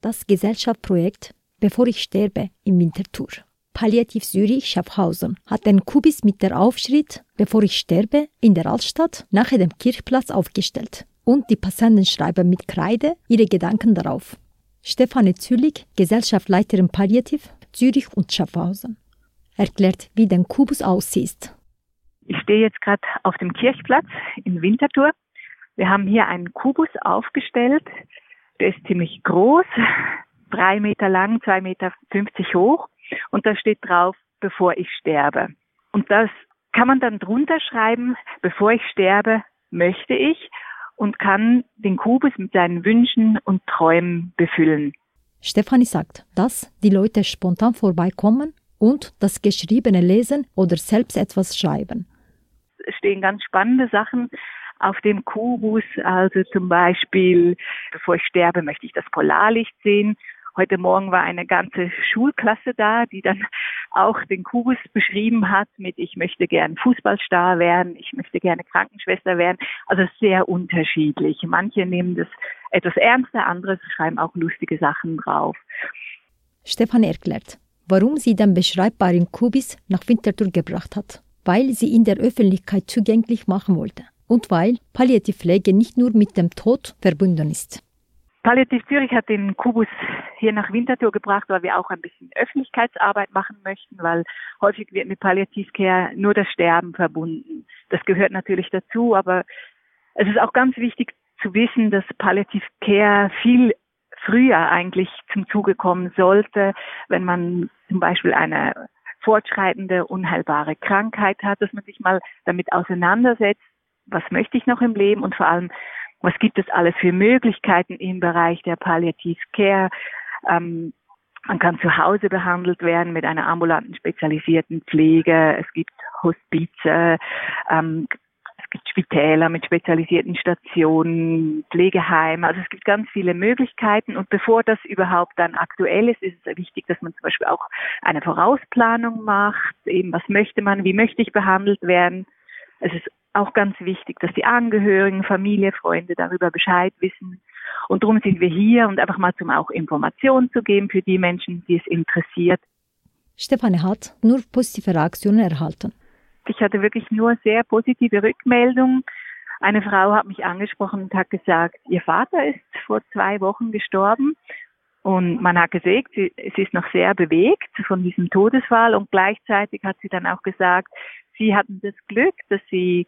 das Gesellschaftsprojekt Bevor ich sterbe im Winterthur. Palliativ Zürich Schaffhausen hat den Kubis mit der Aufschrift Bevor ich sterbe in der Altstadt nahe dem Kirchplatz aufgestellt und die Passanten schreiben mit Kreide ihre Gedanken darauf. Stefanie Zülich, Gesellschaftsleiterin Palliativ Zürich und Schaffhausen, erklärt, wie der Kubus aussieht. Ich stehe jetzt gerade auf dem Kirchplatz in Winterthur. Wir haben hier einen Kubus aufgestellt. Der ist ziemlich groß, drei Meter lang, zwei Meter fünfzig hoch. Und da steht drauf, bevor ich sterbe. Und das kann man dann drunter schreiben, bevor ich sterbe, möchte ich und kann den Kubus mit seinen Wünschen und Träumen befüllen. Stefanie sagt, dass die Leute spontan vorbeikommen und das Geschriebene lesen oder selbst etwas schreiben. Es stehen ganz spannende Sachen auf dem Kubus, also zum Beispiel, bevor ich sterbe, möchte ich das Polarlicht sehen Heute Morgen war eine ganze Schulklasse da, die dann auch den Kubus beschrieben hat mit ich möchte gern Fußballstar werden, ich möchte gerne Krankenschwester werden. Also sehr unterschiedlich. Manche nehmen das etwas ernster, andere schreiben auch lustige Sachen drauf. Stefan erklärt, warum sie den beschreibbaren Kubis nach Winterthur gebracht hat. Weil sie ihn der Öffentlichkeit zugänglich machen wollte und weil Palliativpflege nicht nur mit dem Tod verbunden ist. Palliativ Zürich hat den Kubus hier nach Winterthur gebracht, weil wir auch ein bisschen Öffentlichkeitsarbeit machen möchten, weil häufig wird mit Palliativcare nur das Sterben verbunden. Das gehört natürlich dazu, aber es ist auch ganz wichtig zu wissen, dass Palliativcare viel früher eigentlich zum Zuge kommen sollte, wenn man zum Beispiel eine fortschreitende, unheilbare Krankheit hat, dass man sich mal damit auseinandersetzt, was möchte ich noch im Leben und vor allem, was gibt es alles für Möglichkeiten im Bereich der Palliative Care? Ähm, man kann zu Hause behandelt werden mit einer ambulanten spezialisierten Pflege. Es gibt Hospize, ähm, es gibt Spitäler mit spezialisierten Stationen, Pflegeheime. Also es gibt ganz viele Möglichkeiten. Und bevor das überhaupt dann aktuell ist, ist es wichtig, dass man zum Beispiel auch eine Vorausplanung macht. Eben, was möchte man? Wie möchte ich behandelt werden? Es ist auch ganz wichtig, dass die Angehörigen, Familie, Freunde darüber Bescheid wissen. Und darum sind wir hier und einfach mal zum auch Informationen zu geben für die Menschen, die es interessiert. Stefanie hat nur positive Reaktionen erhalten. Ich hatte wirklich nur sehr positive Rückmeldungen. Eine Frau hat mich angesprochen und hat gesagt, ihr Vater ist vor zwei Wochen gestorben und man hat gesehen, sie, sie ist noch sehr bewegt von diesem Todesfall und gleichzeitig hat sie dann auch gesagt, sie hatten das Glück, dass sie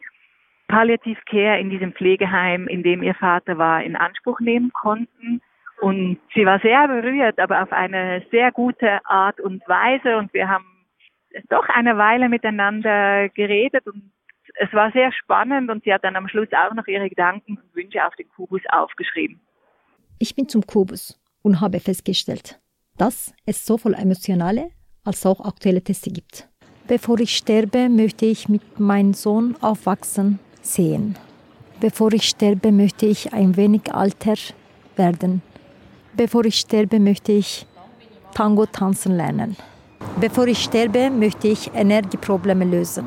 Palliative Care in diesem Pflegeheim, in dem ihr Vater war, in Anspruch nehmen konnten. Und sie war sehr berührt, aber auf eine sehr gute Art und Weise. Und wir haben doch eine Weile miteinander geredet und es war sehr spannend und sie hat dann am Schluss auch noch ihre Gedanken und Wünsche auf den Kubus aufgeschrieben. Ich bin zum Kubus und habe festgestellt, dass es sowohl emotionale als auch aktuelle Teste gibt. Bevor ich sterbe, möchte ich mit meinem Sohn aufwachsen sehen. Bevor ich sterbe, möchte ich ein wenig alter werden. Bevor ich sterbe, möchte ich Tango tanzen lernen. Bevor ich sterbe, möchte ich Energieprobleme lösen.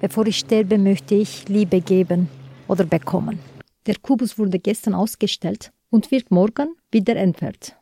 Bevor ich sterbe, möchte ich Liebe geben oder bekommen. Der Kubus wurde gestern ausgestellt und wird morgen wieder entfernt.